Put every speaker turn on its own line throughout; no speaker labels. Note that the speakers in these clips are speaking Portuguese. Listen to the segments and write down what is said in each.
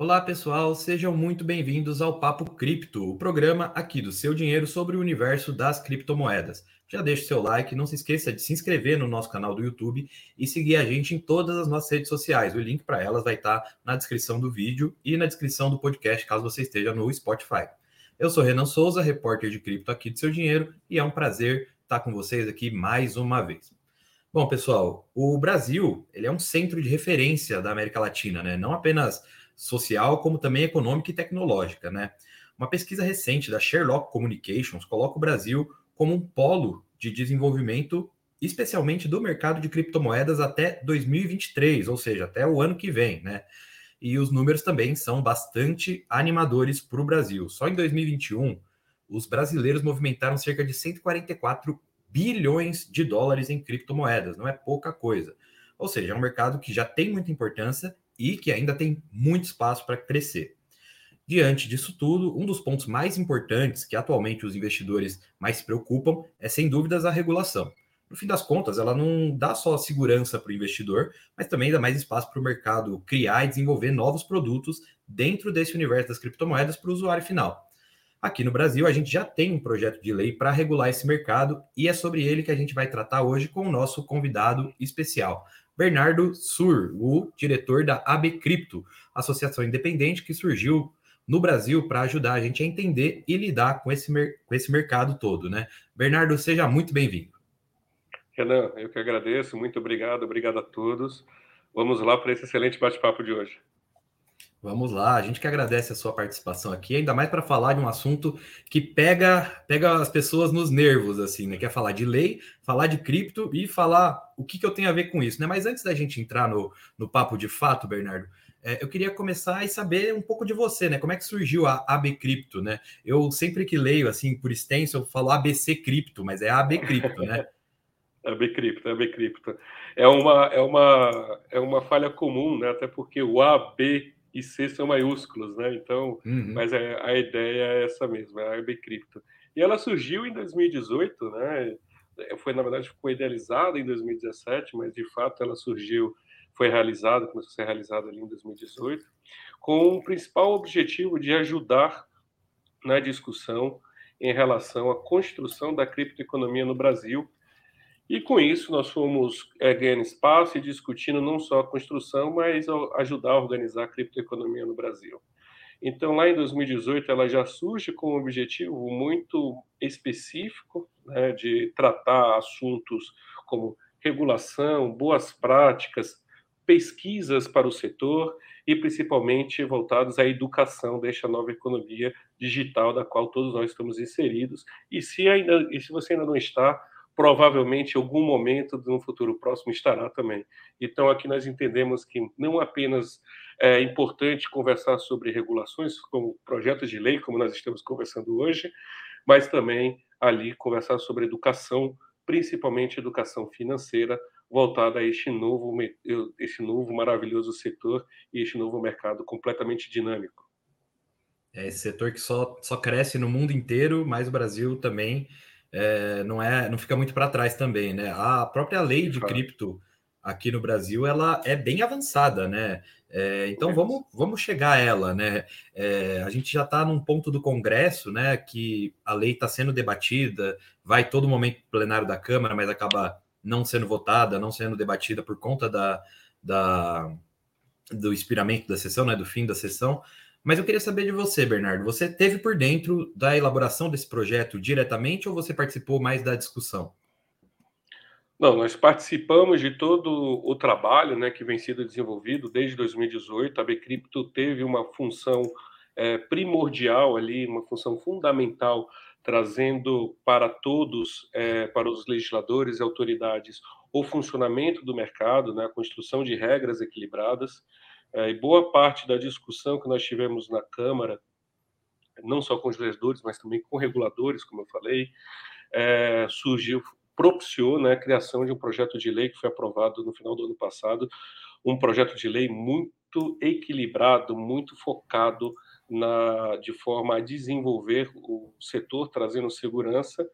Olá, pessoal, sejam muito bem-vindos ao Papo Cripto, o programa aqui do seu dinheiro sobre o universo das criptomoedas. Já deixe seu like, não se esqueça de se inscrever no nosso canal do YouTube e seguir a gente em todas as nossas redes sociais. O link para elas vai estar na descrição do vídeo e na descrição do podcast, caso você esteja no Spotify. Eu sou Renan Souza, repórter de cripto aqui do seu dinheiro, e é um prazer estar com vocês aqui mais uma vez. Bom, pessoal, o Brasil ele é um centro de referência da América Latina, né? Não apenas social, como também econômica e tecnológica, né? Uma pesquisa recente da Sherlock Communications coloca o Brasil como um polo de desenvolvimento, especialmente do mercado de criptomoedas até 2023, ou seja, até o ano que vem, né? E os números também são bastante animadores para o Brasil. Só em 2021, os brasileiros movimentaram cerca de 144 bilhões de dólares em criptomoedas, não é pouca coisa. Ou seja, é um mercado que já tem muita importância e que ainda tem muito espaço para crescer. Diante disso tudo, um dos pontos mais importantes que atualmente os investidores mais se preocupam é, sem dúvidas, a regulação. No fim das contas, ela não dá só segurança para o investidor, mas também dá mais espaço para o mercado criar e desenvolver novos produtos dentro desse universo das criptomoedas para o usuário final. Aqui no Brasil, a gente já tem um projeto de lei para regular esse mercado e é sobre ele que a gente vai tratar hoje com o nosso convidado especial, Bernardo Sur, o diretor da AB Cripto, associação independente que surgiu no Brasil para ajudar a gente a entender e lidar com esse, com esse mercado todo, né? Bernardo, seja muito bem-vindo.
Renan, eu que agradeço, muito obrigado, obrigado a todos. Vamos lá para esse excelente bate-papo de hoje.
Vamos lá, a gente que agradece a sua participação aqui, ainda mais para falar de um assunto que pega pega as pessoas nos nervos, assim, né? Quer falar de lei, falar de cripto e falar o que, que eu tenho a ver com isso, né? Mas antes da gente entrar no, no papo de fato, Bernardo, é, eu queria começar e saber um pouco de você, né? Como é que surgiu a AB Cripto, né? Eu sempre que leio, assim, por extenso, eu falo ABC Cripto, mas é AB Cripto, né?
AB Cripto, AB Cripto. É uma, é, uma, é uma falha comum, né? Até porque o AB e C são maiúsculos, né? Então, uhum. mas a, é, a, ideia é essa mesma, é a AB Cripto. E ela surgiu em 2018, né? É, foi, na verdade, ficou idealizada em 2017, mas de fato ela surgiu, foi realizada, começou a ser realizada ali em 2018, com o principal objetivo de ajudar na discussão em relação à construção da criptoeconomia no Brasil e com isso nós fomos é, ganhando espaço e discutindo não só a construção, mas ajudar a organizar a criptoeconomia no Brasil. Então, lá em 2018, ela já surge com um objetivo muito específico né, de tratar assuntos como regulação, boas práticas, pesquisas para o setor e principalmente voltados à educação desta nova economia digital da qual todos nós estamos inseridos. E se ainda, e se você ainda não está, provavelmente em algum momento no futuro próximo estará também. Então aqui nós entendemos que não apenas é importante conversar sobre regulações, como projetos de lei, como nós estamos conversando hoje, mas também ali conversar sobre educação, principalmente educação financeira, voltada a este novo, este novo maravilhoso setor e este novo mercado completamente dinâmico.
É esse setor que só, só cresce no mundo inteiro, mas o Brasil também é, não é, não fica muito para trás também, né? A própria lei de cripto aqui no Brasil ela é bem avançada, né? É, então vamos, vamos chegar a ela, né? É, a gente já está num ponto do Congresso, né? Que a lei está sendo debatida, vai todo momento plenário da Câmara, mas acaba não sendo votada, não sendo debatida por conta da, da do expiramento da sessão, né? Do fim da sessão. Mas eu queria saber de você, Bernardo. Você teve por dentro da elaboração desse projeto diretamente ou você participou mais da discussão?
Não, nós participamos de todo o trabalho né, que vem sendo desenvolvido desde 2018. A Bcrypto teve uma função é, primordial ali, uma função fundamental, trazendo para todos, é, para os legisladores e autoridades, o funcionamento do mercado, né, a construção de regras equilibradas. É, e boa parte da discussão que nós tivemos na Câmara, não só com os legisladores, mas também com reguladores, como eu falei, é, surgiu, propiciou né, a criação de um projeto de lei que foi aprovado no final do ano passado, um projeto de lei muito equilibrado, muito focado na, de forma a desenvolver o setor, trazendo segurança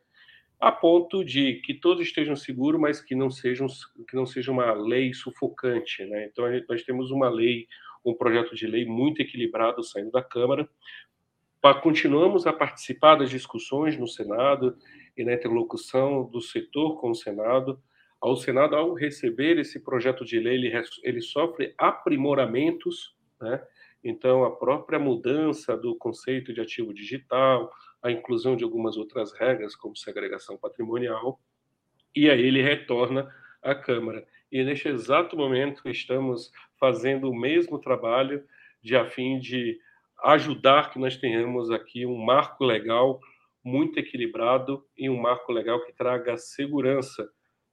a ponto de que todos estejam seguros, mas que não sejam que não seja uma lei sufocante, né? Então nós temos uma lei, um projeto de lei muito equilibrado saindo da Câmara. Continuamos a participar das discussões no Senado e na interlocução do setor com o Senado. Ao Senado, ao receber esse projeto de lei, ele, ele sofre aprimoramentos, né? Então, a própria mudança do conceito de ativo digital, a inclusão de algumas outras regras, como segregação patrimonial, e aí ele retorna à Câmara. E neste exato momento estamos fazendo o mesmo trabalho de a fim de ajudar que nós tenhamos aqui um marco legal muito equilibrado e um marco legal que traga segurança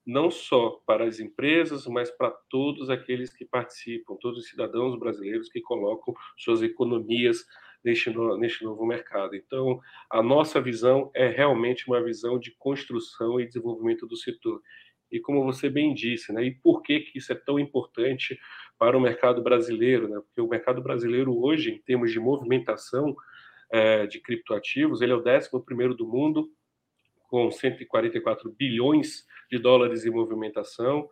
não só para as empresas, mas para todos aqueles que participam, todos os cidadãos brasileiros que colocam suas economias neste, neste novo mercado. Então, a nossa visão é realmente uma visão de construção e desenvolvimento do setor. E como você bem disse, né, e por que, que isso é tão importante para o mercado brasileiro? Né? Porque o mercado brasileiro hoje, em termos de movimentação é, de criptoativos, ele é o 11 primeiro do mundo, com 144 bilhões de dólares em movimentação.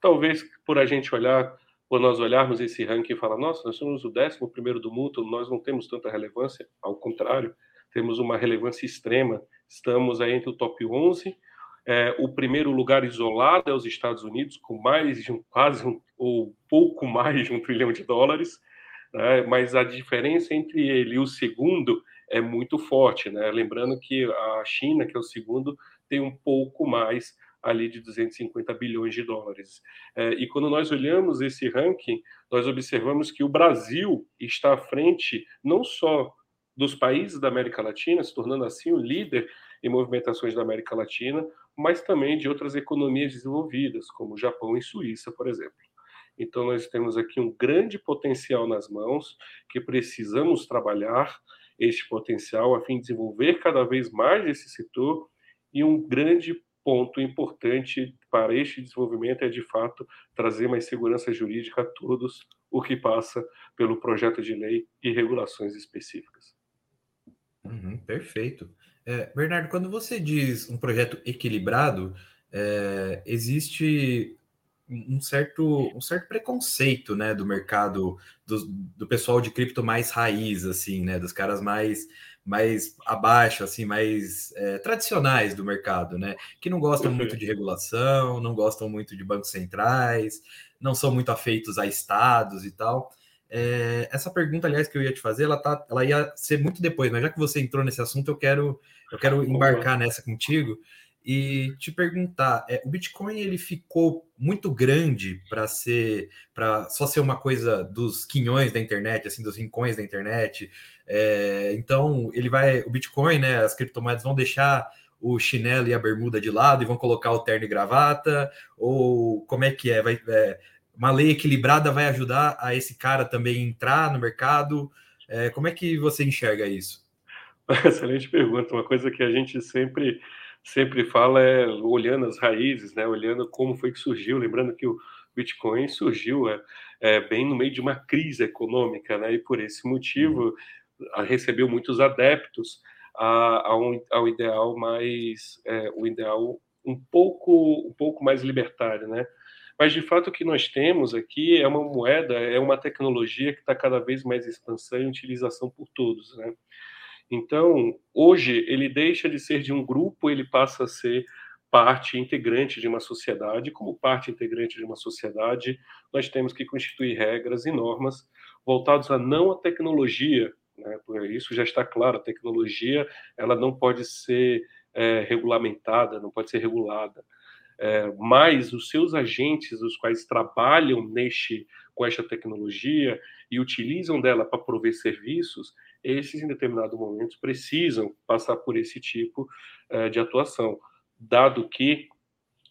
Talvez por a gente olhar, por nós olharmos esse ranking e falar, nossa, nós somos o 11 primeiro do mundo, nós não temos tanta relevância. Ao contrário, temos uma relevância extrema. Estamos aí entre o top 11. É, o primeiro lugar isolado é os Estados Unidos, com mais de um, quase um, ou pouco mais de um trilhão de dólares. Né? Mas a diferença entre ele e o segundo é muito forte, né? Lembrando que a China, que é o segundo, tem um pouco mais ali de 250 bilhões de dólares. É, e quando nós olhamos esse ranking, nós observamos que o Brasil está à frente não só dos países da América Latina, se tornando assim o líder em movimentações da América Latina, mas também de outras economias desenvolvidas, como Japão e Suíça, por exemplo. Então, nós temos aqui um grande potencial nas mãos que precisamos trabalhar este potencial a fim de desenvolver cada vez mais esse setor e um grande ponto importante para este desenvolvimento é de fato trazer mais segurança jurídica a todos, o que passa pelo projeto de lei e regulações específicas.
Uhum, perfeito. É, Bernardo, quando você diz um projeto equilibrado, é, existe um certo, um certo preconceito, né, do mercado, do, do pessoal de cripto mais raiz, assim, né, dos caras mais, mais abaixo, assim, mais é, tradicionais do mercado, né, que não gostam muito de regulação, não gostam muito de bancos centrais, não são muito afeitos a estados e tal. É, essa pergunta, aliás, que eu ia te fazer, ela, tá, ela ia ser muito depois, mas já que você entrou nesse assunto, eu quero, eu quero embarcar nessa contigo e te perguntar, é, o Bitcoin ele ficou muito grande para ser, para só ser uma coisa dos quinhões da internet, assim, dos rincões da internet. É, então ele vai, o Bitcoin, né, as criptomoedas vão deixar o chinelo e a bermuda de lado e vão colocar o terno e gravata, ou como é que é? Vai, é uma lei equilibrada vai ajudar a esse cara também entrar no mercado? É, como é que você enxerga isso?
Excelente pergunta, uma coisa que a gente sempre sempre fala é olhando as raízes, né? Olhando como foi que surgiu, lembrando que o Bitcoin surgiu é, é, bem no meio de uma crise econômica, né? E por esse motivo uhum. recebeu muitos adeptos a, a um, ao ideal mais, é, o ideal um pouco, um pouco mais libertário, né? Mas de fato o que nós temos aqui é uma moeda, é uma tecnologia que está cada vez mais expansão e utilização por todos, né? Então, hoje, ele deixa de ser de um grupo, ele passa a ser parte integrante de uma sociedade. Como parte integrante de uma sociedade, nós temos que constituir regras e normas voltados a não a tecnologia. Né? Isso já está claro. A tecnologia ela não pode ser é, regulamentada, não pode ser regulada. É, mas os seus agentes, os quais trabalham neste com esta tecnologia e utilizam dela para prover serviços, esses, em determinados momentos, precisam passar por esse tipo é, de atuação, dado que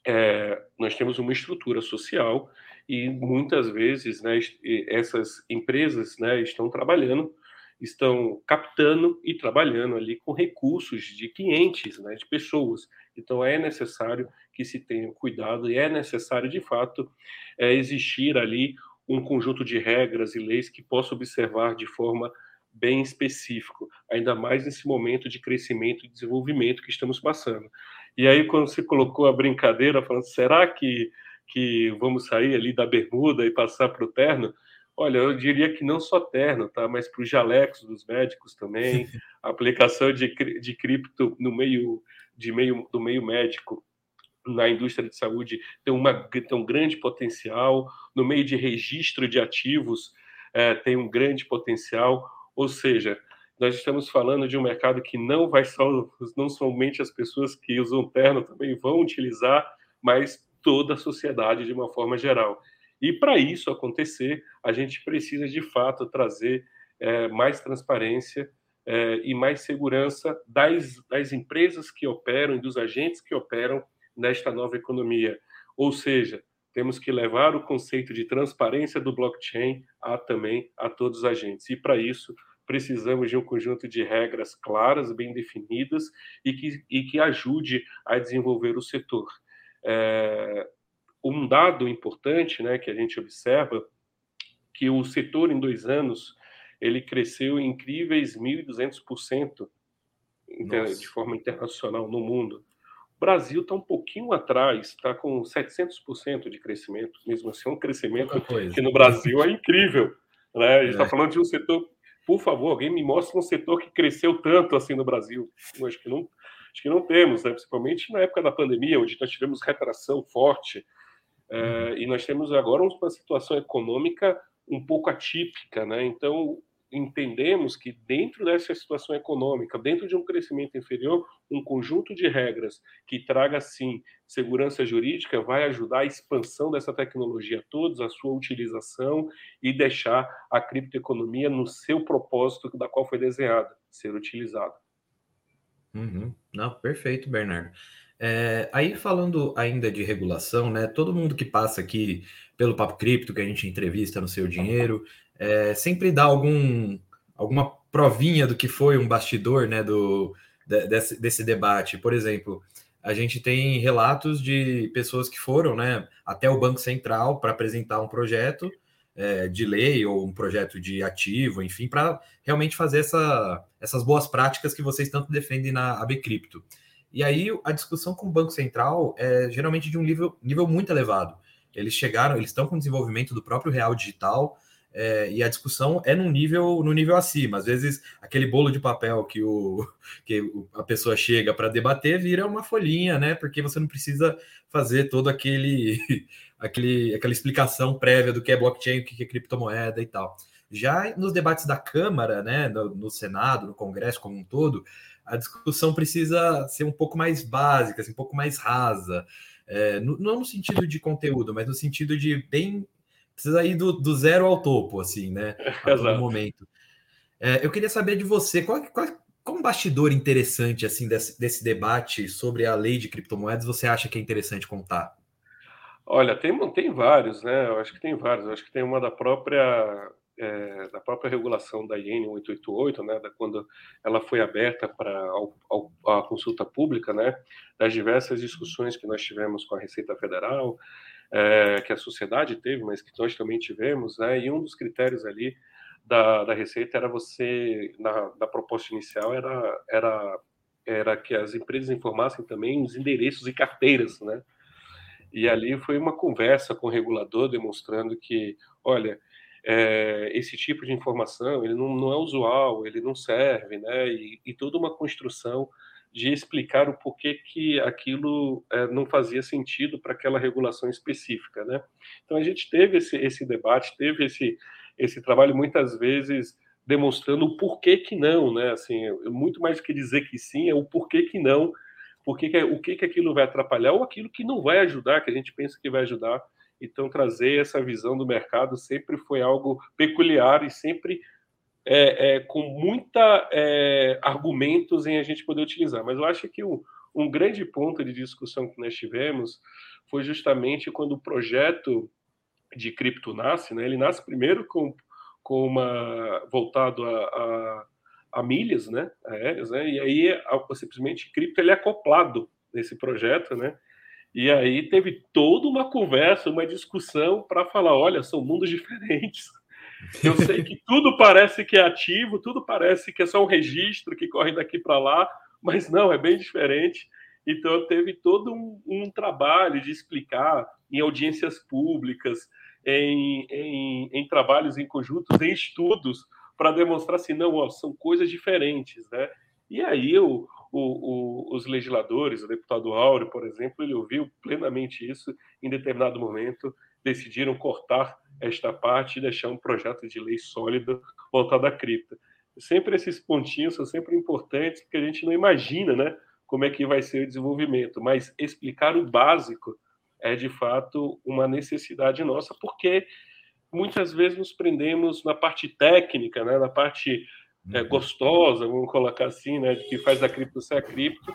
é, nós temos uma estrutura social e muitas vezes né, essas empresas né, estão trabalhando, estão captando e trabalhando ali com recursos de clientes, né, de pessoas. Então é necessário que se tenha cuidado e é necessário, de fato, é, existir ali um conjunto de regras e leis que possa observar de forma bem específico, ainda mais nesse momento de crescimento e desenvolvimento que estamos passando. E aí, quando você colocou a brincadeira, falando, será que, que vamos sair ali da bermuda e passar para o terno? Olha, eu diria que não só terno, tá? Mas para os jalecos dos médicos também, a aplicação de, de cripto no meio de meio do meio médico na indústria de saúde tem, uma, tem um grande potencial, no meio de registro de ativos é, tem um grande potencial, ou seja, nós estamos falando de um mercado que não vai só, não somente as pessoas que usam terno também vão utilizar, mas toda a sociedade de uma forma geral. E para isso acontecer, a gente precisa de fato trazer é, mais transparência é, e mais segurança das, das empresas que operam e dos agentes que operam nesta nova economia. Ou seja, temos que levar o conceito de transparência do blockchain a também a todos os agentes. E para isso, precisamos de um conjunto de regras claras, bem definidas e que, e que ajude a desenvolver o setor. É, um dado importante né, que a gente observa que o setor em dois anos ele cresceu em incríveis 1.200% de forma internacional no mundo. O Brasil está um pouquinho atrás, está com 700% de crescimento, mesmo assim, é um crescimento que no Brasil é incrível. Né? A gente está é. falando de um setor, por favor, alguém me mostra um setor que cresceu tanto assim no Brasil. Eu acho que não, acho que não temos, né? principalmente na época da pandemia, onde nós tivemos retração forte, é, e nós temos agora uma situação econômica um pouco atípica, né? Então, entendemos que dentro dessa situação econômica, dentro de um crescimento inferior, um conjunto de regras que traga sim segurança jurídica vai ajudar a expansão dessa tecnologia a todos, a sua utilização e deixar a criptoeconomia no seu propósito da qual foi desenhada, ser utilizada.
Uhum. Não, perfeito, Bernardo. É, aí falando ainda de regulação, né? Todo mundo que passa aqui pelo Papo Cripto, que a gente entrevista no Seu Dinheiro, é, sempre dá algum, alguma provinha do que foi um bastidor, né? Do, desse, desse debate. Por exemplo, a gente tem relatos de pessoas que foram, né? Até o Banco Central para apresentar um projeto é, de lei ou um projeto de ativo, enfim, para realmente fazer essa, essas boas práticas que vocês tanto defendem na AB Cripto. E aí a discussão com o Banco Central é geralmente de um nível, nível muito elevado. Eles chegaram, eles estão com o desenvolvimento do próprio real digital, é, e a discussão é no nível no nível acima. Às vezes, aquele bolo de papel que, o, que a pessoa chega para debater vira uma folhinha, né? Porque você não precisa fazer todo aquele, aquele aquela explicação prévia do que é blockchain, o que é criptomoeda e tal. Já nos debates da Câmara, né, no, no Senado, no Congresso como um todo, a discussão precisa ser um pouco mais básica, assim, um pouco mais rasa. É, no, não no sentido de conteúdo, mas no sentido de bem. Precisa ir do, do zero ao topo, assim, né? A todo momento. É, eu queria saber de você, qual, qual, qual um bastidor interessante assim desse, desse debate sobre a lei de criptomoedas você acha que é interessante contar?
Olha, tem, tem vários, né? Eu acho que tem vários. Eu acho que tem uma da própria é, da própria regulação da IN 888, né, da, quando ela foi aberta para a consulta pública, né, das diversas discussões que nós tivemos com a Receita Federal, é, que a sociedade teve, mas que nós também tivemos, né, e um dos critérios ali da, da Receita era você, na, na proposta inicial, era, era, era que as empresas informassem também os endereços e carteiras, né, e ali foi uma conversa com o regulador demonstrando que, olha, é, esse tipo de informação ele não, não, é usual, ele não serve, né? E, e, toda uma construção de explicar o porquê que aquilo é, não fazia sentido para aquela regulação específica, né? Então a gente teve esse, esse debate, teve esse, esse trabalho muitas vezes demonstrando o porquê que não, né? Assim, muito mais do que dizer que sim, é o porquê que não, porque que, o que que aquilo vai atrapalhar ou aquilo que não vai ajudar, que a gente pensa que vai ajudar então, trazer essa visão do mercado sempre foi algo peculiar e sempre é, é, com muita é, argumentos em a gente poder utilizar. Mas eu acho que um, um grande ponto de discussão que nós tivemos foi justamente quando o projeto de cripto nasce, né? Ele nasce primeiro com, com uma voltado a, a, a milhas, né? Aéreas, né? E aí simplesmente cripto ele é acoplado nesse projeto, né? E aí teve toda uma conversa, uma discussão para falar: olha, são mundos diferentes. Eu sei que tudo parece que é ativo, tudo parece que é só um registro que corre daqui para lá, mas não, é bem diferente. Então teve todo um, um trabalho de explicar em audiências públicas, em, em, em trabalhos em conjuntos, em estudos, para demonstrar assim, não, ó, são coisas diferentes, né? E aí o, o, o, os legisladores, o deputado Áureo, por exemplo, ele ouviu plenamente isso em determinado momento, decidiram cortar esta parte e deixar um projeto de lei sólido voltado à cripta. Sempre esses pontinhos são sempre importantes, porque a gente não imagina, né, como é que vai ser o desenvolvimento, mas explicar o básico é de fato uma necessidade nossa, porque muitas vezes nos prendemos na parte técnica, né, na parte é, gostosa, vamos colocar assim, né, que faz a cripto ser a cripto,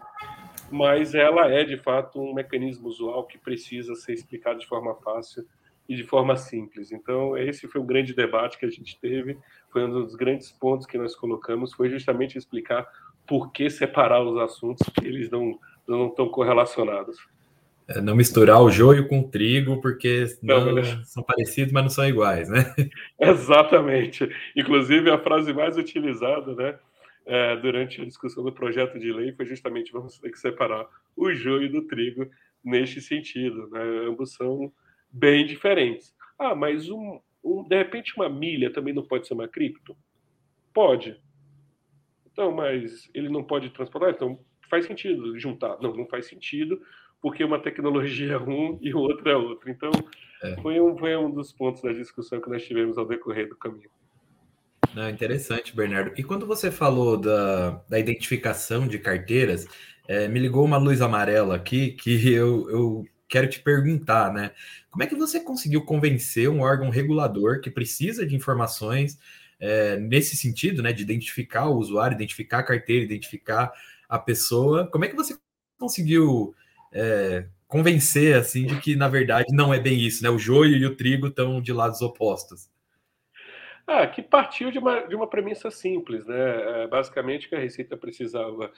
mas ela é de fato um mecanismo usual que precisa ser explicado de forma fácil e de forma simples. Então, esse foi o grande debate que a gente teve, foi um dos grandes pontos que nós colocamos, foi justamente explicar por que separar os assuntos, que eles não, não estão correlacionados.
É não misturar o joio com o trigo, porque não, não são parecidos, mas não são iguais, né?
Exatamente. Inclusive, a frase mais utilizada, né, é, durante a discussão do projeto de lei foi justamente vamos ter que separar o joio do trigo neste sentido, né? Ambos são bem diferentes. Ah, mas um, um, de repente uma milha também não pode ser uma cripto? Pode. Então, mas ele não pode transportar? Então faz sentido juntar. Não, não faz sentido, porque uma tecnologia é um e o outro é outro. Então, é. Foi, um, foi um dos pontos da discussão que nós tivemos ao decorrer do caminho.
Não, interessante, Bernardo. E quando você falou da, da identificação de carteiras, é, me ligou uma luz amarela aqui que eu, eu quero te perguntar, né? Como é que você conseguiu convencer um órgão regulador que precisa de informações é, nesse sentido, né? De identificar o usuário, identificar a carteira, identificar a pessoa. Como é que você conseguiu é, convencer assim de que na verdade não é bem isso, né? O joio e o trigo estão de lados opostos.
Ah, que partiu de uma, de uma premissa simples, né? É, basicamente que a Receita precisava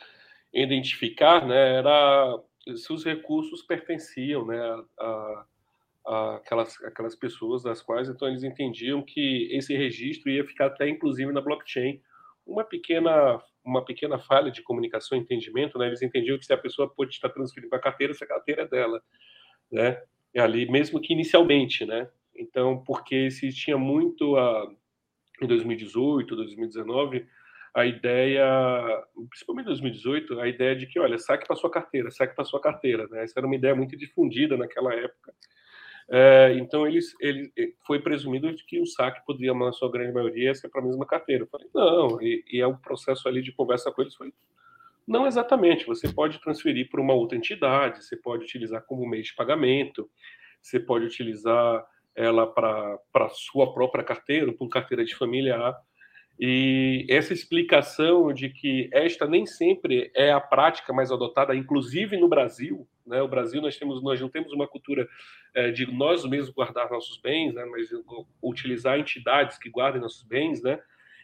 identificar, né? Era se os recursos pertenciam, né? A, a, aquelas, aquelas pessoas das quais então eles entendiam que esse registro ia ficar até inclusive na blockchain uma pequena uma pequena falha de comunicação e entendimento, né? Eles entendiam que se a pessoa pode estar transferindo para a carteira, se a carteira é dela, né? É ali, mesmo que inicialmente, né? Então, porque se tinha muito a, em 2018, 2019, a ideia, principalmente em 2018, a ideia de que, olha, saque para sua carteira, saque para sua carteira, né? Essa era uma ideia muito difundida naquela época. É, então, eles, ele, foi presumido de que o saque poderia, na sua grande maioria, ser para a mesma carteira. Eu falei, não, e, e é um processo ali de conversa com eles. Foi, não exatamente, você pode transferir para uma outra entidade, você pode utilizar como meio de pagamento, você pode utilizar ela para sua própria carteira, para carteira de familiar. E essa explicação de que esta nem sempre é a prática mais adotada, inclusive no Brasil, né? O Brasil nós temos nós não temos uma cultura é, de nós mesmos guardar nossos bens, né? Mas utilizar entidades que guardem nossos bens, né?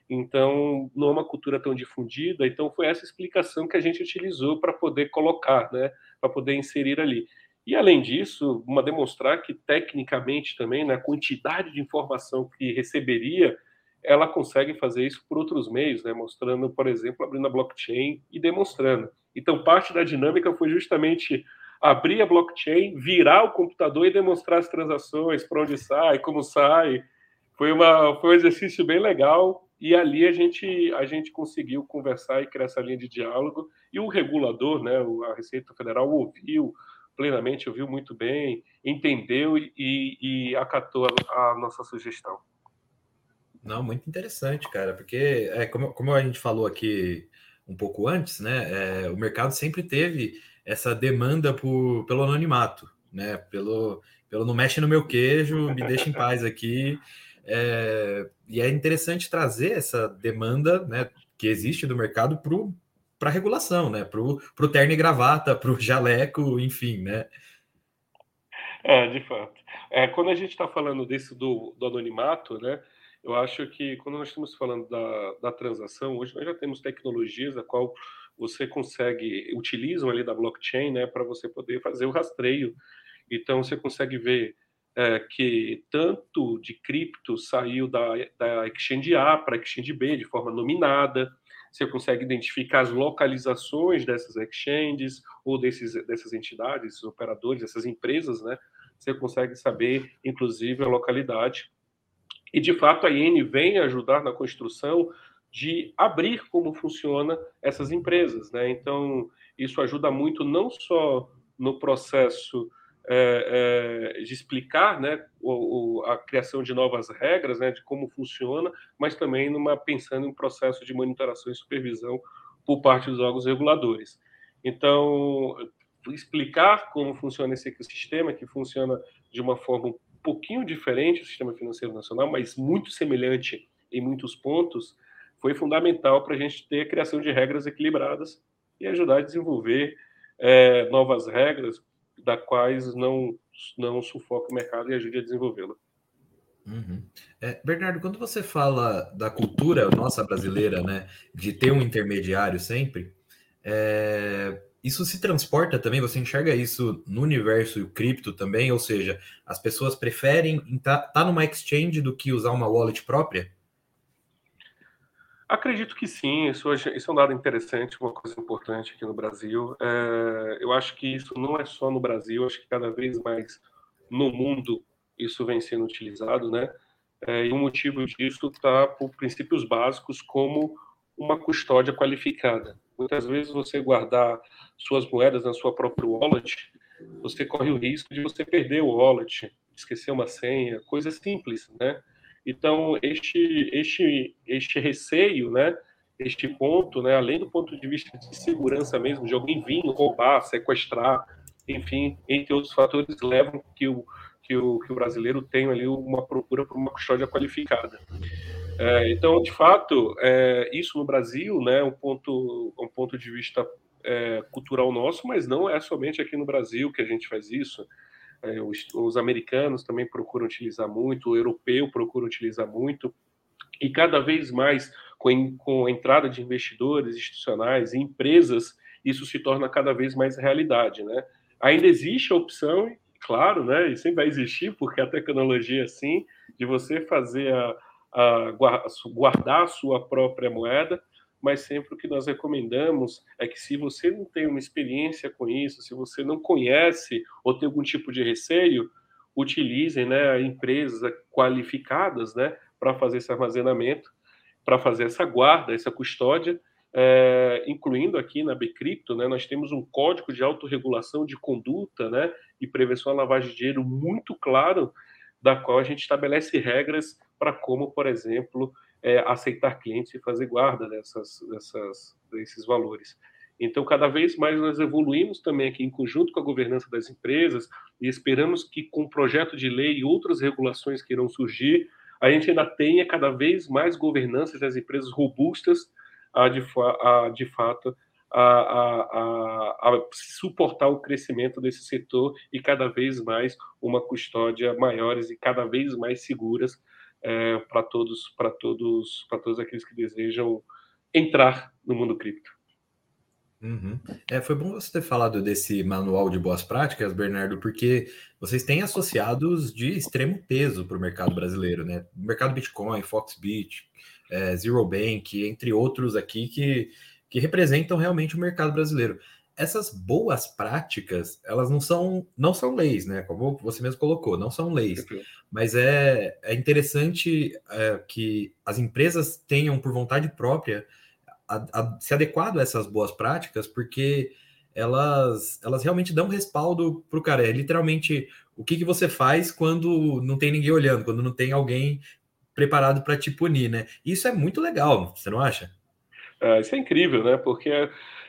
Então não é uma cultura tão difundida. Então foi essa explicação que a gente utilizou para poder colocar, né? Para poder inserir ali. E além disso, uma demonstrar que tecnicamente também, na né, quantidade de informação que receberia ela consegue fazer isso por outros meios, né? mostrando, por exemplo, abrindo a blockchain e demonstrando. Então, parte da dinâmica foi justamente abrir a blockchain, virar o computador e demonstrar as transações, para onde sai, como sai. Foi, uma, foi um exercício bem legal e ali a gente, a gente conseguiu conversar e criar essa linha de diálogo e o regulador, né, a Receita Federal ouviu plenamente, ouviu muito bem, entendeu e, e acatou a, a nossa sugestão.
Não, muito interessante, cara, porque é, como, como a gente falou aqui um pouco antes, né? É, o mercado sempre teve essa demanda por, pelo anonimato, né? Pelo, pelo não mexe no meu queijo, me deixa em paz aqui. É, e é interessante trazer essa demanda né, que existe do mercado para a regulação, né? Para o terno e gravata, para o jaleco, enfim, né?
É, de fato. É, quando a gente está falando desse do, do anonimato, né? Eu acho que quando nós estamos falando da, da transação, hoje nós já temos tecnologias a qual você consegue, utilizam ali da blockchain, né, para você poder fazer o rastreio. Então, você consegue ver é, que tanto de cripto saiu da, da Exchange A para Exchange B de forma nominada, você consegue identificar as localizações dessas exchanges ou desses, dessas entidades, esses operadores, essas empresas, né? você consegue saber, inclusive, a localidade. E, de fato, a IN vem ajudar na construção de abrir como funciona essas empresas. Né? Então, isso ajuda muito não só no processo é, é, de explicar né, o, o, a criação de novas regras, né, de como funciona, mas também numa, pensando em um processo de monitoração e supervisão por parte dos órgãos reguladores. Então, explicar como funciona esse ecossistema, que funciona de uma forma pouquinho diferente do sistema financeiro nacional, mas muito semelhante em muitos pontos, foi fundamental para a gente ter a criação de regras equilibradas e ajudar a desenvolver é, novas regras da quais não não sufoque o mercado e ajude a desenvolvê-lo.
Uhum. É, Bernardo, quando você fala da cultura nossa brasileira, né, de ter um intermediário sempre, é, isso se transporta também, você enxerga isso no universo cripto também, ou seja, as pessoas preferem estar tá, numa exchange do que usar uma wallet própria?
Acredito que sim, isso, isso é um dado interessante, uma coisa importante aqui no Brasil. É, eu acho que isso não é só no Brasil, acho que cada vez mais no mundo isso vem sendo utilizado, né? É, e o motivo disso está por princípios básicos, como uma custódia qualificada. Muitas vezes você guardar suas moedas na sua própria wallet, você corre o risco de você perder o wallet, esquecer uma senha, coisa simples, né? Então, este, este, este receio, né, este ponto, né, além do ponto de vista de segurança mesmo, de alguém vir roubar, sequestrar, enfim, entre outros fatores, levam que o, que o, que o brasileiro tenha ali uma procura por uma custódia qualificada. É, então, de fato, é, isso no Brasil né, é um ponto, um ponto de vista é, cultural nosso, mas não é somente aqui no Brasil que a gente faz isso. É, os, os, americanos também procuram utilizar muito, o europeu procura utilizar muito, e cada vez mais, com, com a entrada de investidores institucionais e empresas, isso se torna cada vez mais realidade. Né? Ainda existe a opção, claro, né, e sempre vai existir, porque a tecnologia é assim, de você fazer a, a guardar a sua própria moeda, mas sempre o que nós recomendamos é que se você não tem uma experiência com isso, se você não conhece ou tem algum tipo de receio, utilizem né, empresas qualificadas né, para fazer esse armazenamento, para fazer essa guarda, essa custódia, é, incluindo aqui na Bcrypto, né, nós temos um código de autorregulação de conduta né, e prevenção à lavagem de dinheiro muito claro, da qual a gente estabelece regras para como, por exemplo, é, aceitar clientes e fazer guarda dessas, dessas, desses valores. Então, cada vez mais nós evoluímos também aqui em conjunto com a governança das empresas e esperamos que com o projeto de lei e outras regulações que irão surgir, a gente ainda tenha cada vez mais governanças das empresas robustas a, de, a, de fato, a, a, a, suportar o crescimento desse setor e cada vez mais uma custódia maiores e cada vez mais seguras é, para todos, para todos, para todos aqueles que desejam entrar no mundo cripto.
Uhum. É, foi bom você ter falado desse manual de boas práticas, Bernardo, porque vocês têm associados de extremo peso para o mercado brasileiro, né? Mercado Bitcoin, Foxbit, é, Zero Bank, entre outros aqui que, que representam realmente o mercado brasileiro essas boas práticas, elas não são, não são leis, né? Como você mesmo colocou, não são leis. Mas é, é interessante é, que as empresas tenham, por vontade própria, a, a, se adequado a essas boas práticas, porque elas, elas realmente dão respaldo para o cara. É literalmente o que, que você faz quando não tem ninguém olhando, quando não tem alguém preparado para te punir, né? Isso é muito legal, você não acha?
É, isso é incrível, né? Porque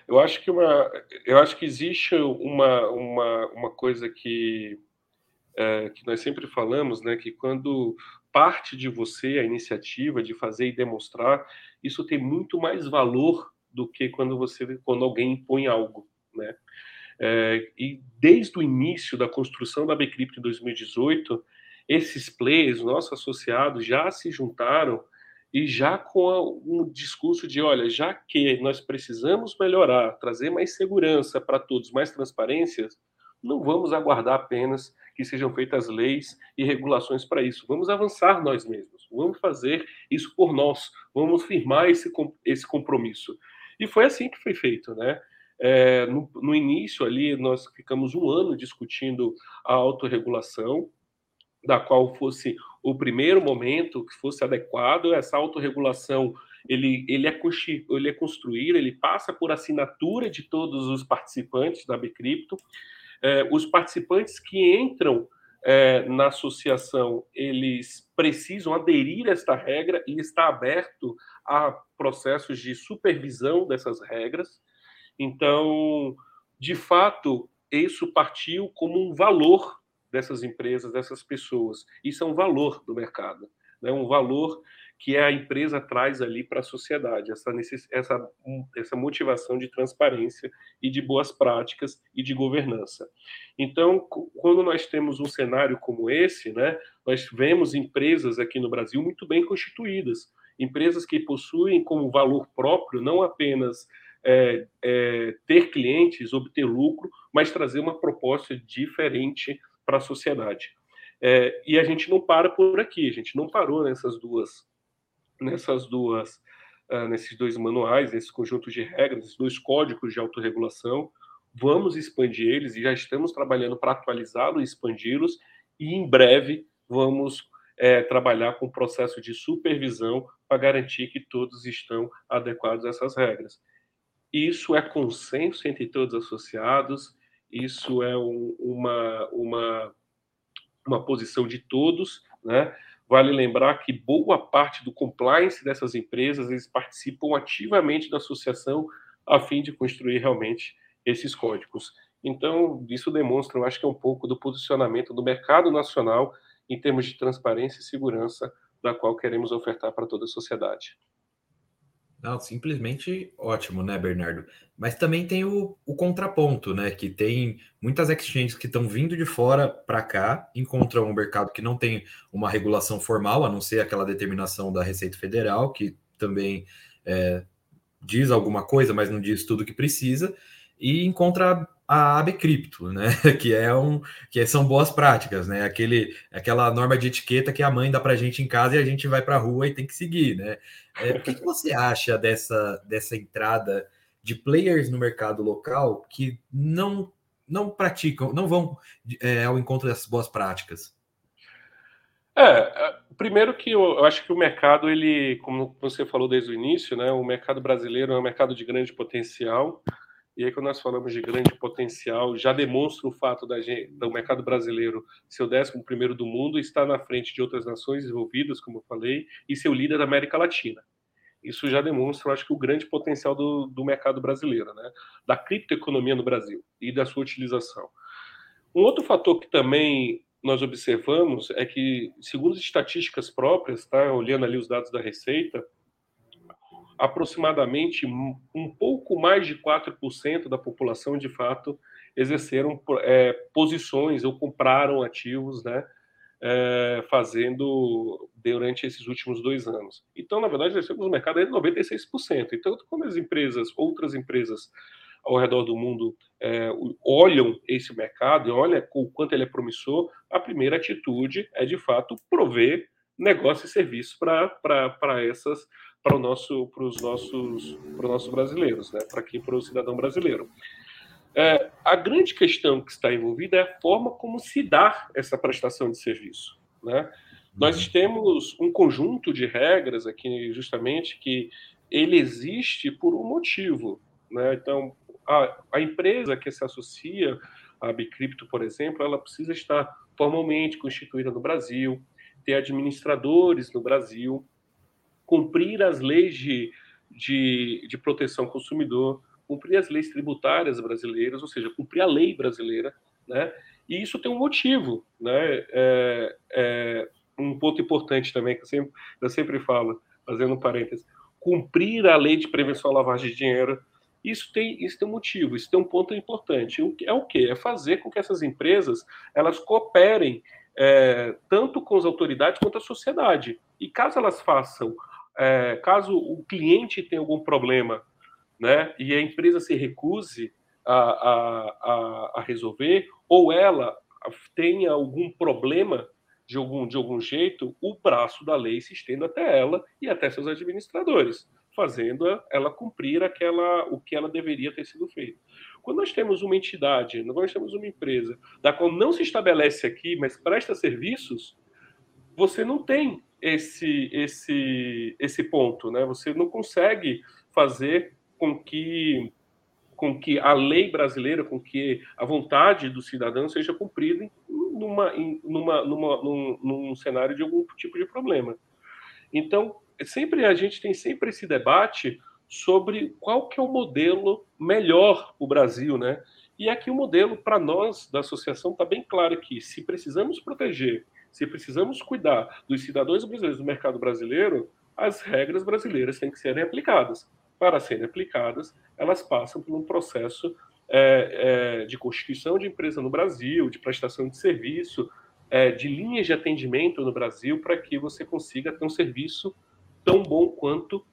eu acho que uma, eu acho que existe uma, uma, uma coisa que é, que nós sempre falamos, né? Que quando parte de você a iniciativa de fazer e demonstrar, isso tem muito mais valor do que quando você quando alguém impõe algo, né? É, e desde o início da construção da Bcrypto em 2018, esses players, nossos associados, já se juntaram e já com um discurso de, olha, já que nós precisamos melhorar, trazer mais segurança para todos, mais transparência, não vamos aguardar apenas que sejam feitas leis e regulações para isso. Vamos avançar nós mesmos, vamos fazer isso por nós, vamos firmar esse, esse compromisso. E foi assim que foi feito, né? É, no, no, início ali, nós ficamos um ano discutindo a autorregulação, da qual fosse o primeiro momento que fosse adequado. Essa autorregulação ele, ele, é, ele é construído, ele passa por assinatura de todos os participantes da Bicrypto. É, os participantes que entram é, na associação, eles precisam aderir a esta regra e está aberto a processos de supervisão dessas regras. Então, de fato, isso partiu como um valor dessas empresas, dessas pessoas. Isso é um valor do mercado, né? um valor que a empresa traz ali para a sociedade, essa, essa, essa motivação de transparência e de boas práticas e de governança. Então, quando nós temos um cenário como esse, né, nós vemos empresas aqui no Brasil muito bem constituídas, empresas que possuem como valor próprio não apenas é, é, ter clientes, obter lucro, mas trazer uma proposta diferente para a sociedade. É, e a gente não para por aqui, a gente não parou nessas duas nessas duas, uh, nesses dois manuais, nesse conjunto de regras, esses dois códigos de autorregulação. Vamos expandir eles e já estamos trabalhando para atualizá-los e expandi-los. E em breve vamos é, trabalhar com o processo de supervisão para garantir que todos estão adequados a essas regras. Isso é consenso entre todos os associados, isso é um, uma, uma, uma posição de todos, né? Vale lembrar que boa parte do compliance dessas empresas eles participam ativamente da associação a fim de construir realmente esses códigos. Então, isso demonstra, eu acho que é um pouco do posicionamento do mercado nacional em termos de transparência e segurança, da qual queremos ofertar para toda a sociedade.
Não, simplesmente ótimo, né, Bernardo? Mas também tem o, o contraponto, né? Que tem muitas exchanges que estão vindo de fora para cá, encontram um mercado que não tem uma regulação formal, a não ser aquela determinação da Receita Federal, que também é, diz alguma coisa, mas não diz tudo que precisa, e encontra a AB Cripto, né? Que é um que são boas práticas, né? Aquele aquela norma de etiqueta que a mãe dá para a gente em casa e a gente vai para a rua e tem que seguir, né? É, o que, que, você acha dessa dessa entrada de players no mercado local que não não praticam, não vão é, ao encontro dessas boas práticas?
É, é primeiro que eu, eu acho que o mercado ele, como você falou desde o início, né? O mercado brasileiro é um mercado de grande potencial. E aí, quando nós falamos de grande potencial, já demonstra o fato da gente, do mercado brasileiro ser o 11 primeiro do mundo, estar na frente de outras nações desenvolvidas, como eu falei, e ser o líder da América Latina. Isso já demonstra, eu acho que, o grande potencial do, do mercado brasileiro, né? da criptoeconomia no Brasil e da sua utilização. Um outro fator que também nós observamos é que, segundo as estatísticas próprias, tá, olhando ali os dados da Receita, aproximadamente um pouco mais de 4% da população, de fato, exerceram é, posições ou compraram ativos, né, é, fazendo durante esses últimos dois anos. Então, na verdade, nós temos um mercado de 96%. Então, quando as empresas, outras empresas ao redor do mundo é, olham esse mercado e olham o quanto ele é promissor, a primeira atitude é, de fato, prover negócio e serviço para essas para o nosso, para os nossos, para os nossos brasileiros, né? Para aqui, para o cidadão brasileiro. É, a grande questão que está envolvida é a forma como se dá essa prestação de serviço, né? Nós uhum. temos um conjunto de regras aqui, justamente, que ele existe por um motivo, né? Então, a, a empresa que se associa à Bicrypto, por exemplo, ela precisa estar formalmente constituída no Brasil, ter administradores no Brasil, cumprir as leis de, de, de proteção ao consumidor, cumprir as leis tributárias brasileiras, ou seja, cumprir a lei brasileira, né? E isso tem um motivo, né? É, é um ponto importante também que eu sempre, eu sempre falo, fazendo um parênteses, cumprir a lei de prevenção à lavagem de dinheiro, isso tem, isso tem um motivo, isso tem um ponto importante. É o que? É fazer com que essas empresas elas cooperem é, tanto com as autoridades quanto a sociedade. E caso elas façam, é, caso o cliente tenha algum problema, né, e a empresa se recuse a, a, a, resolver, ou ela tenha algum problema de algum, de algum jeito, o braço da lei se estenda até ela e até seus administradores. fazendo ela cumprir aquela o que ela deveria ter sido feito. Quando nós temos uma entidade, nós temos uma empresa da qual não se estabelece aqui, mas presta serviços, você não tem esse esse esse ponto, né? Você não consegue fazer com que com que a lei brasileira, com que a vontade do cidadão seja cumprida numa, numa, numa, num, num cenário de algum tipo de problema. Então, sempre a gente tem sempre esse debate sobre qual que é o modelo melhor para o Brasil, né? E aqui o modelo para nós da associação está bem claro que se precisamos proteger, se precisamos cuidar dos cidadãos brasileiros do mercado brasileiro, as regras brasileiras têm que serem aplicadas. Para serem aplicadas, elas passam por um processo é, é, de constituição de empresa no Brasil, de prestação de serviço, é, de linhas de atendimento no Brasil, para que você consiga ter um serviço tão bom quanto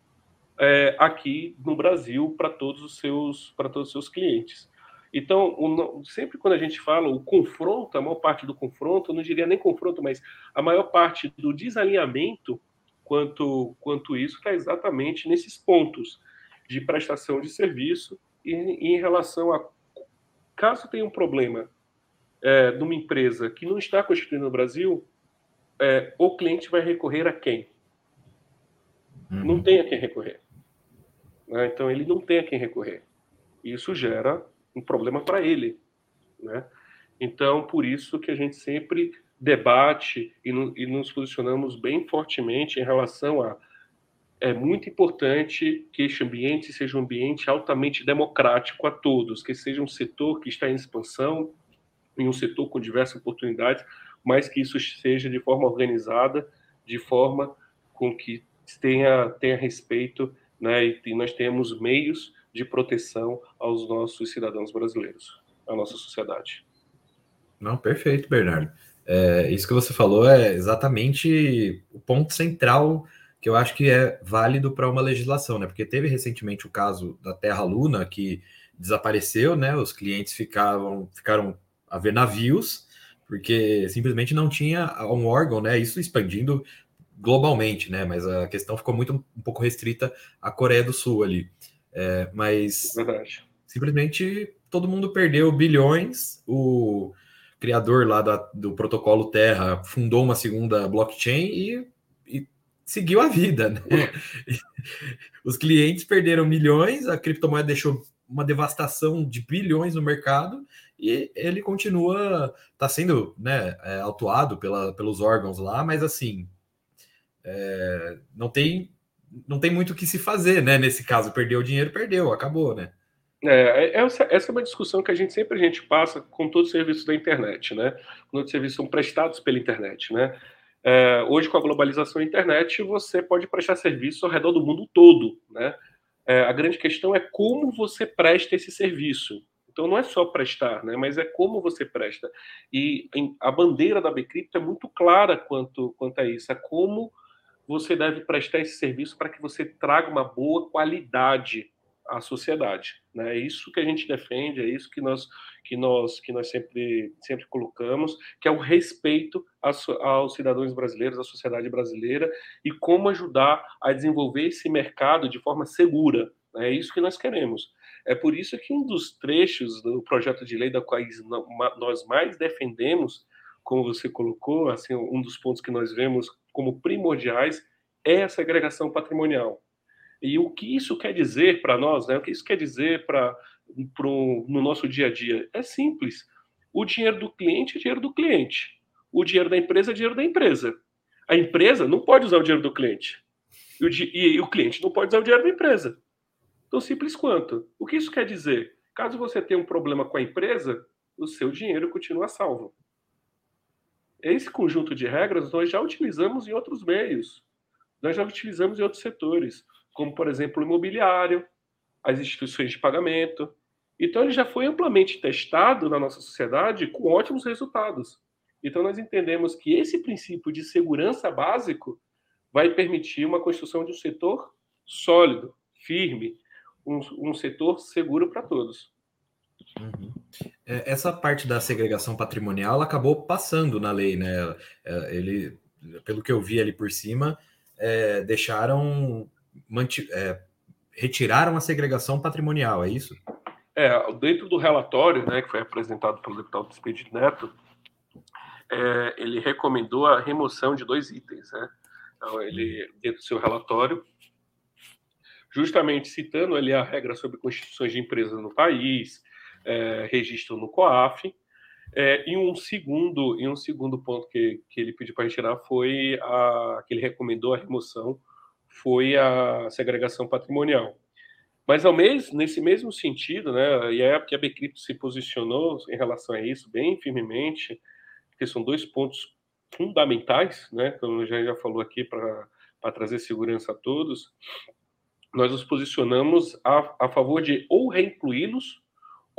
é, aqui no Brasil para todos os seus para todos os seus clientes. Então, o, sempre quando a gente fala o confronto, a maior parte do confronto, eu não diria nem confronto, mas a maior parte do desalinhamento quanto quanto isso está exatamente nesses pontos de prestação de serviço e, e em relação a caso tenha um problema é, numa empresa que não está constituída no Brasil, é, o cliente vai recorrer a quem? Uhum. Não tem a quem recorrer. Né? Então ele não tem a quem recorrer. Isso gera um problema para ele, né? Então por isso que a gente sempre debate e, no, e nos posicionamos bem fortemente em relação a é muito importante que este ambiente seja um ambiente altamente democrático a todos, que seja um setor que está em expansão, em um setor com diversas oportunidades, mas que isso seja de forma organizada, de forma com que tenha, tenha respeito né, e nós temos meios de proteção aos nossos cidadãos brasileiros, à nossa sociedade.
Não, perfeito, Bernardo. É, isso que você falou é exatamente o ponto central que eu acho que é válido para uma legislação, né? Porque teve recentemente o caso da Terra Luna que desapareceu, né? Os clientes ficavam, ficaram a ver navios, porque simplesmente não tinha um órgão, né? Isso expandindo globalmente, né? Mas a questão ficou muito um pouco restrita à Coreia do Sul ali. É, mas Verdade. simplesmente todo mundo perdeu bilhões. O criador lá da, do protocolo Terra fundou uma segunda blockchain e seguiu a vida, né? Os clientes perderam milhões, a criptomoeda deixou uma devastação de bilhões no mercado e ele continua, está sendo né, é, autuado pela, pelos órgãos lá, mas assim, é, não tem não tem muito o que se fazer, né? Nesse caso, perdeu o dinheiro, perdeu, acabou, né?
É, é, essa, essa é uma discussão que a gente sempre a gente passa com todos os serviços da internet, né? Quando os serviços são prestados pela internet, né? É, hoje, com a globalização da internet, você pode prestar serviço ao redor do mundo todo. Né? É, a grande questão é como você presta esse serviço. Então, não é só prestar, né? mas é como você presta. E a bandeira da Bcrypto é muito clara quanto, quanto a isso. É como você deve prestar esse serviço para que você traga uma boa qualidade à sociedade. Né? É isso que a gente defende, é isso que nós, que nós, que nós sempre, sempre colocamos, que é o respeito aos cidadãos brasileiros, à sociedade brasileira, e como ajudar a desenvolver esse mercado de forma segura. Né? É isso que nós queremos. É por isso que um dos trechos do projeto de lei da qual nós mais defendemos, como você colocou, assim, um dos pontos que nós vemos como primordiais é a segregação patrimonial. E o que isso quer dizer para nós, né? O que isso quer dizer para no nosso dia a dia? É simples. O dinheiro do cliente é dinheiro do cliente. O dinheiro da empresa é dinheiro da empresa. A empresa não pode usar o dinheiro do cliente. E o, e o cliente não pode usar o dinheiro da empresa. Tão simples quanto. O que isso quer dizer? Caso você tenha um problema com a empresa, o seu dinheiro continua salvo. Esse conjunto de regras nós já utilizamos em outros meios. Nós já utilizamos em outros setores como, por exemplo, o imobiliário, as instituições de pagamento. Então, ele já foi amplamente testado na nossa sociedade com ótimos resultados. Então, nós entendemos que esse princípio de segurança básico vai permitir uma construção de um setor sólido, firme, um, um setor seguro para todos.
Uhum. É, essa parte da segregação patrimonial acabou passando na lei, né? É, ele, pelo que eu vi ali por cima, é, deixaram é, retiraram a segregação patrimonial, é isso?
É, dentro do relatório, né, que foi apresentado pelo deputado Expedito Neto, é, ele recomendou a remoção de dois itens, né? Então, ele, dentro do seu relatório, justamente citando ali a regra sobre constituições de empresas no país, é, registro no COAF, é, e um segundo e um segundo ponto que, que ele pediu para retirar foi a que ele recomendou a remoção foi a segregação patrimonial. Mas ao mesmo, nesse mesmo sentido, né, e é porque a Bcrypto se posicionou em relação a isso bem firmemente, porque são dois pontos fundamentais, né, como já já falou aqui para trazer segurança a todos. Nós nos posicionamos a, a favor de ou reincluí-los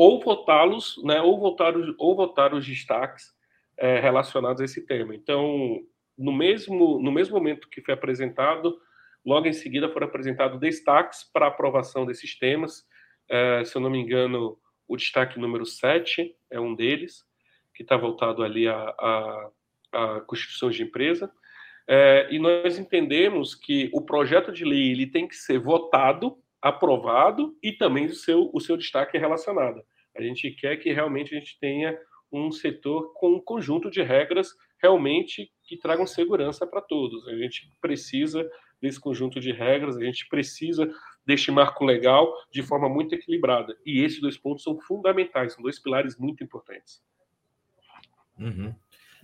ou votá-los, né, ou votar, ou votar os destaques é, relacionados a esse tema. Então, no mesmo, no mesmo momento que foi apresentado, logo em seguida foram apresentados destaques para aprovação desses temas. É, se eu não me engano, o destaque número 7 é um deles, que está voltado ali à Constituição de Empresa. É, e nós entendemos que o projeto de lei ele tem que ser votado, aprovado e também o seu, o seu destaque é relacionado. A gente quer que realmente a gente tenha um setor com um conjunto de regras realmente que tragam segurança para todos. A gente precisa desse conjunto de regras, a gente precisa deste marco legal de forma muito equilibrada. E esses dois pontos são fundamentais, são dois pilares muito importantes.
Uhum.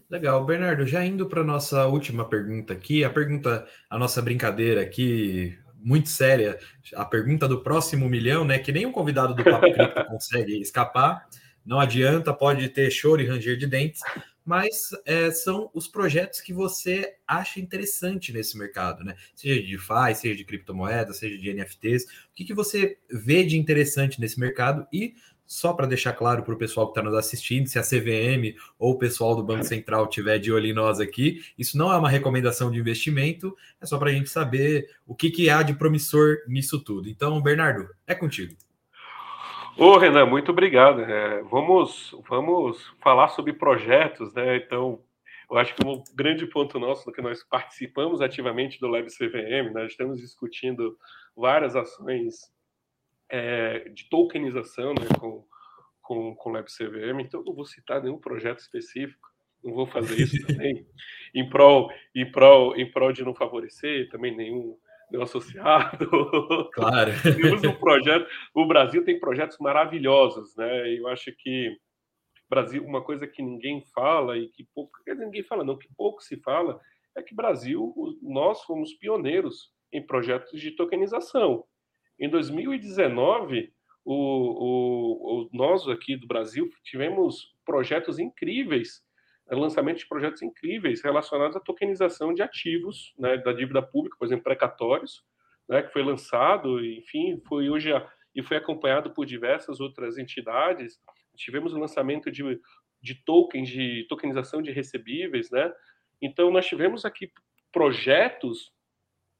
Legal, Bernardo, já indo para a nossa última pergunta aqui, a pergunta, a nossa brincadeira aqui, muito séria, a pergunta do próximo milhão, né? Que nenhum convidado do Papo Cripto consegue escapar. Não adianta, pode ter choro e ranger de dentes, mas é, são os projetos que você acha interessante nesse mercado, né? Seja de DeFi, seja de criptomoedas, seja de NFTs. O que, que você vê de interessante nesse mercado e só para deixar claro para o pessoal que está nos assistindo, se a CVM ou o pessoal do Banco Central tiver de olho em nós aqui, isso não é uma recomendação de investimento, é só para a gente saber o que, que há de promissor nisso tudo. Então, Bernardo, é contigo.
Ô, Renan, muito obrigado. É, vamos, vamos falar sobre projetos, né? Então, eu acho que um grande ponto nosso do que nós participamos ativamente do Lab CVM, nós né? estamos discutindo várias ações é, de tokenização né, com, com, com Lab CVM, então não vou citar nenhum projeto específico, não vou fazer isso também, em prol, em, prol, em prol de não favorecer também nenhum, nenhum associado.
Claro.
Temos um projeto, o Brasil tem projetos maravilhosos, né? Eu acho que Brasil, uma coisa que ninguém fala e que pouco, ninguém fala não, que pouco se fala, é que Brasil, nós fomos pioneiros em projetos de tokenização. Em 2019, o, o, o, nós aqui do Brasil tivemos projetos incríveis, é, lançamento de projetos incríveis relacionados à tokenização de ativos né, da dívida pública, por exemplo, precatórios, né, que foi lançado, enfim, foi hoje a, e foi acompanhado por diversas outras entidades. Tivemos o lançamento de, de tokens, de tokenização de recebíveis, né? Então, nós tivemos aqui projetos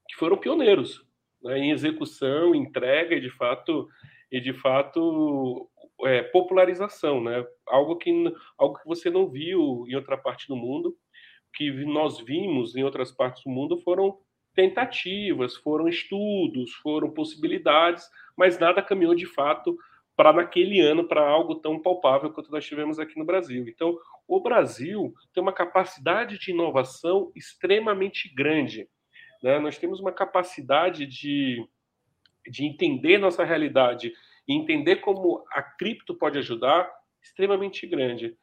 que foram pioneiros, né, em execução, entrega e de fato e de fato é, popularização, né? Algo que algo que você não viu em outra parte do mundo, que nós vimos em outras partes do mundo foram tentativas, foram estudos, foram possibilidades, mas nada caminhou de fato para naquele ano para algo tão palpável quanto nós tivemos aqui no Brasil. Então, o Brasil tem uma capacidade de inovação extremamente grande. Né? Nós temos uma capacidade de, de entender nossa realidade e entender como a cripto pode ajudar extremamente grande.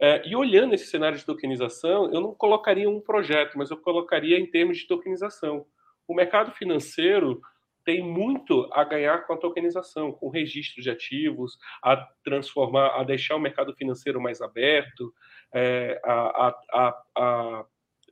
É, e olhando esse cenário de tokenização, eu não colocaria um projeto, mas eu colocaria em termos de tokenização. O mercado financeiro tem muito a ganhar com a tokenização, com o registro de ativos, a transformar, a deixar o mercado financeiro mais aberto, é, a, a, a, a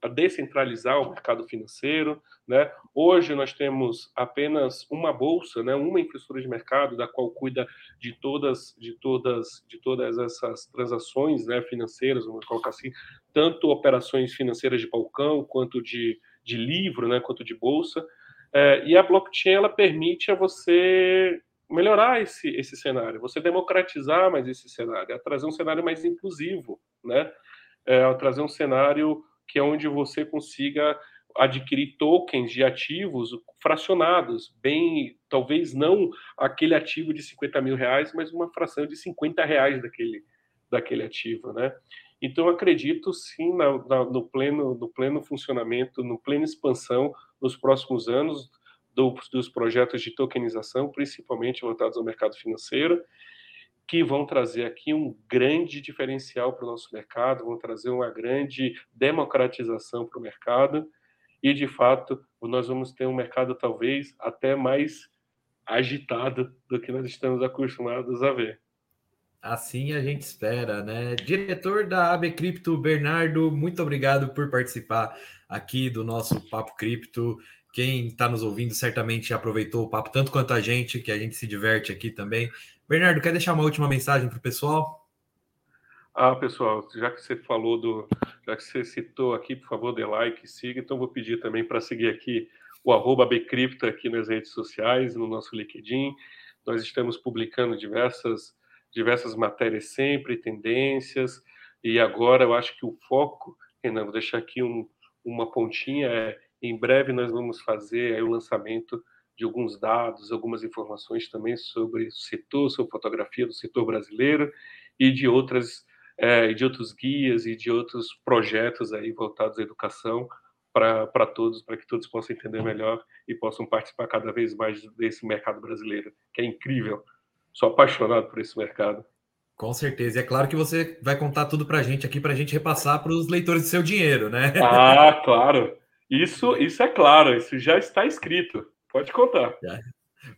a descentralizar o mercado financeiro. Né? Hoje nós temos apenas uma bolsa, né? uma infraestrutura de mercado da qual cuida de todas, de todas, de todas essas transações né, financeiras, vamos colocar assim, tanto operações financeiras de balcão quanto de, de livro, né, quanto de bolsa. É, e a blockchain ela permite a você melhorar esse, esse cenário, você democratizar mais esse cenário, a trazer um cenário mais inclusivo, né? É, trazer um cenário que é onde você consiga adquirir tokens de ativos fracionados, bem, talvez não aquele ativo de 50 mil reais, mas uma fração de 50 reais daquele, daquele ativo, né? Então, acredito sim na, na, no, pleno, no pleno funcionamento, no pleno expansão nos próximos anos do, dos projetos de tokenização, principalmente voltados ao mercado financeiro, que vão trazer aqui um grande diferencial para o nosso mercado, vão trazer uma grande democratização para o mercado e, de fato, nós vamos ter um mercado talvez até mais agitado do que nós estamos acostumados a ver.
Assim a gente espera, né? Diretor da AB Cripto, Bernardo, muito obrigado por participar aqui do nosso Papo Cripto. Quem está nos ouvindo certamente aproveitou o papo tanto quanto a gente, que a gente se diverte aqui também. Bernardo, quer deixar uma última mensagem para o pessoal?
Ah, pessoal, já que você falou do. Já que você citou aqui, por favor, dê like, siga. Então, vou pedir também para seguir aqui o arroba Bcrypto aqui nas redes sociais, no nosso LinkedIn. Nós estamos publicando diversas, diversas matérias sempre, tendências. E agora eu acho que o foco, Renan, vou deixar aqui um, uma pontinha, é em breve nós vamos fazer o lançamento de alguns dados, algumas informações também sobre o setor, sobre fotografia do setor brasileiro e de outras é, de outros guias e de outros projetos aí voltados à educação para todos, para que todos possam entender melhor e possam participar cada vez mais desse mercado brasileiro, que é incrível. Sou apaixonado por esse mercado.
Com certeza. E é claro que você vai contar tudo para a gente aqui, para a gente repassar para os leitores do seu dinheiro, né?
Ah, claro. Isso, isso é claro, isso já está escrito. Pode contar.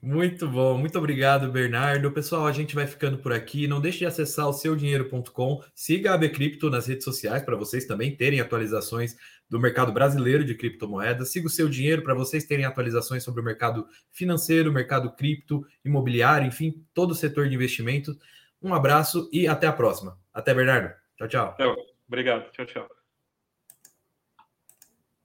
Muito bom, muito obrigado, Bernardo. Pessoal, a gente vai ficando por aqui. Não deixe de acessar o seudinheiro.com. Siga a AB Cripto nas redes sociais para vocês também terem atualizações do mercado brasileiro de criptomoedas. Siga o seu dinheiro para vocês terem atualizações sobre o mercado financeiro, mercado cripto, imobiliário, enfim, todo o setor de investimento. Um abraço e até a próxima. Até, Bernardo. Tchau, tchau.
Obrigado. Tchau, tchau.